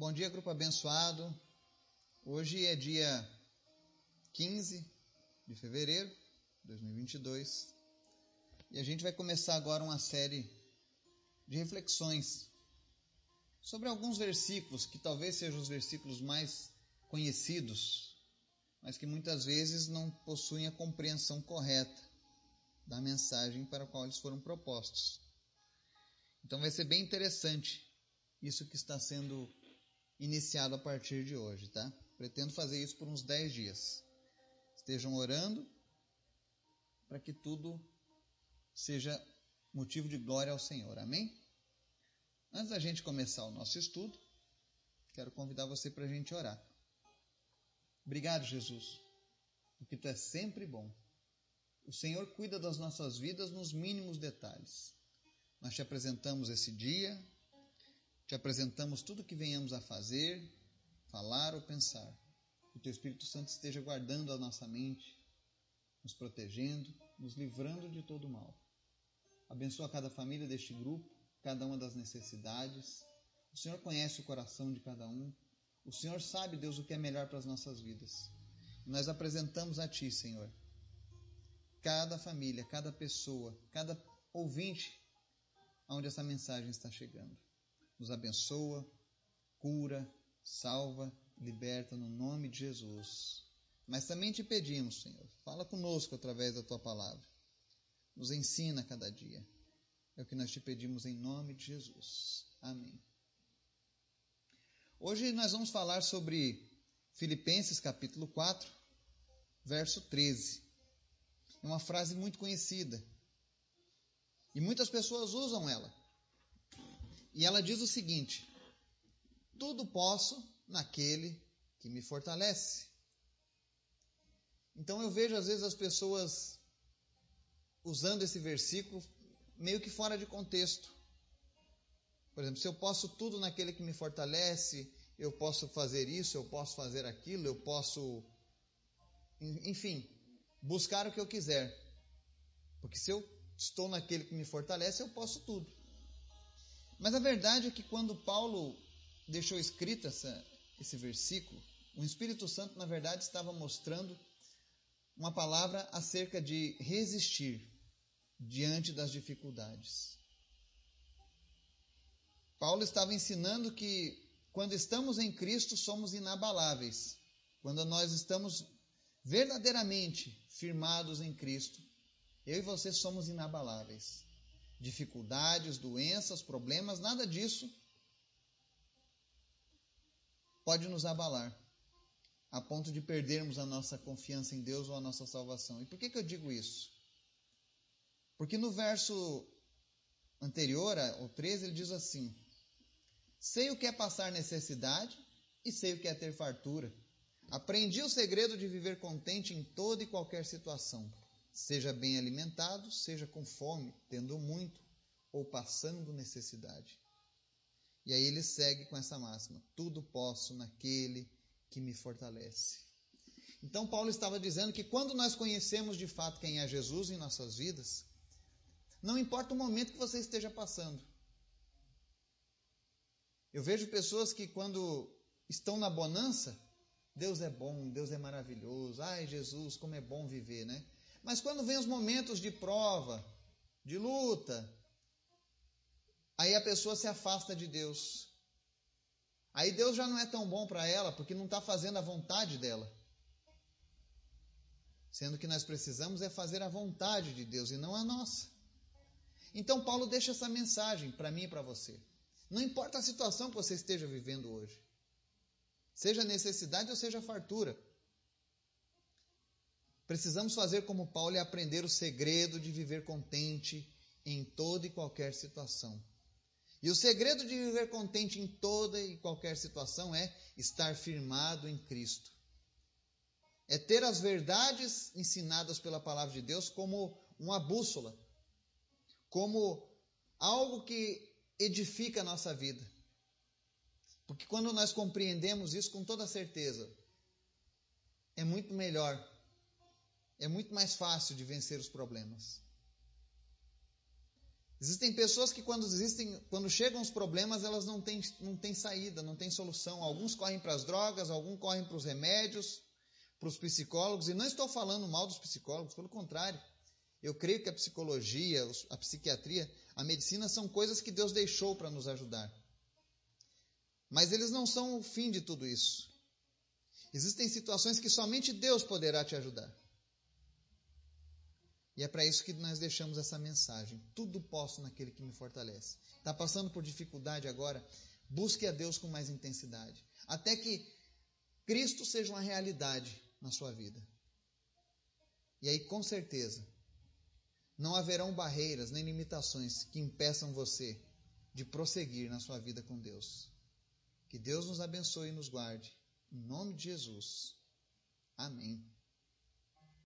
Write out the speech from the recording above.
Bom dia, grupo abençoado. Hoje é dia 15 de fevereiro de 2022 e a gente vai começar agora uma série de reflexões sobre alguns versículos que talvez sejam os versículos mais conhecidos, mas que muitas vezes não possuem a compreensão correta da mensagem para a qual eles foram propostos. Então vai ser bem interessante isso que está sendo iniciado a partir de hoje, tá? Pretendo fazer isso por uns 10 dias. Estejam orando para que tudo seja motivo de glória ao Senhor. Amém? Antes da gente começar o nosso estudo, quero convidar você para a gente orar. Obrigado, Jesus, porque tu é sempre bom. O Senhor cuida das nossas vidas nos mínimos detalhes. Nós te apresentamos esse dia, te apresentamos tudo o que venhamos a fazer, falar ou pensar. Que o teu Espírito Santo esteja guardando a nossa mente, nos protegendo, nos livrando de todo o mal. Abençoa cada família deste grupo, cada uma das necessidades. O Senhor conhece o coração de cada um. O Senhor sabe, Deus, o que é melhor para as nossas vidas. Nós apresentamos a Ti, Senhor, cada família, cada pessoa, cada ouvinte aonde essa mensagem está chegando. Nos abençoa, cura, salva, liberta no nome de Jesus. Mas também te pedimos, Senhor, fala conosco através da tua palavra. Nos ensina cada dia. É o que nós te pedimos em nome de Jesus. Amém. Hoje nós vamos falar sobre Filipenses capítulo 4, verso 13. É uma frase muito conhecida. E muitas pessoas usam ela. E ela diz o seguinte: Tudo posso naquele que me fortalece. Então eu vejo às vezes as pessoas usando esse versículo meio que fora de contexto. Por exemplo, se eu posso tudo naquele que me fortalece, eu posso fazer isso, eu posso fazer aquilo, eu posso. Enfim, buscar o que eu quiser. Porque se eu estou naquele que me fortalece, eu posso tudo. Mas a verdade é que quando Paulo deixou escrito essa, esse versículo, o Espírito Santo, na verdade, estava mostrando uma palavra acerca de resistir diante das dificuldades. Paulo estava ensinando que quando estamos em Cristo somos inabaláveis. Quando nós estamos verdadeiramente firmados em Cristo, eu e você somos inabaláveis. Dificuldades, doenças, problemas, nada disso pode nos abalar a ponto de perdermos a nossa confiança em Deus ou a nossa salvação. E por que, que eu digo isso? Porque no verso anterior, o 13, ele diz assim: Sei o que é passar necessidade e sei o que é ter fartura. Aprendi o segredo de viver contente em toda e qualquer situação, seja bem alimentado, seja com fome, tendo muito ou passando necessidade. E aí ele segue com essa máxima: Tudo posso naquele que me fortalece. Então, Paulo estava dizendo que quando nós conhecemos de fato quem é Jesus em nossas vidas, não importa o momento que você esteja passando. Eu vejo pessoas que, quando estão na bonança, Deus é bom, Deus é maravilhoso, ai Jesus, como é bom viver, né? Mas quando vem os momentos de prova, de luta, aí a pessoa se afasta de Deus. Aí Deus já não é tão bom para ela porque não está fazendo a vontade dela. Sendo que nós precisamos é fazer a vontade de Deus e não a nossa. Então Paulo deixa essa mensagem para mim e para você. Não importa a situação que você esteja vivendo hoje, seja necessidade ou seja fartura, precisamos fazer como Paulo e aprender o segredo de viver contente em toda e qualquer situação. E o segredo de viver contente em toda e qualquer situação é estar firmado em Cristo. É ter as verdades ensinadas pela palavra de Deus como uma bússola, como algo que edifica a nossa vida. Porque quando nós compreendemos isso com toda certeza, é muito melhor, é muito mais fácil de vencer os problemas. Existem pessoas que quando existem, quando chegam os problemas, elas não têm, não têm saída, não têm solução. Alguns correm para as drogas, alguns correm para os remédios, para os psicólogos, e não estou falando mal dos psicólogos, pelo contrário. Eu creio que a psicologia, a psiquiatria, a medicina são coisas que Deus deixou para nos ajudar. Mas eles não são o fim de tudo isso. Existem situações que somente Deus poderá te ajudar. E é para isso que nós deixamos essa mensagem. Tudo posso naquele que me fortalece. Está passando por dificuldade agora? Busque a Deus com mais intensidade. Até que Cristo seja uma realidade na sua vida. E aí, com certeza, não haverão barreiras nem limitações que impeçam você de prosseguir na sua vida com Deus. Que Deus nos abençoe e nos guarde. Em nome de Jesus. Amém.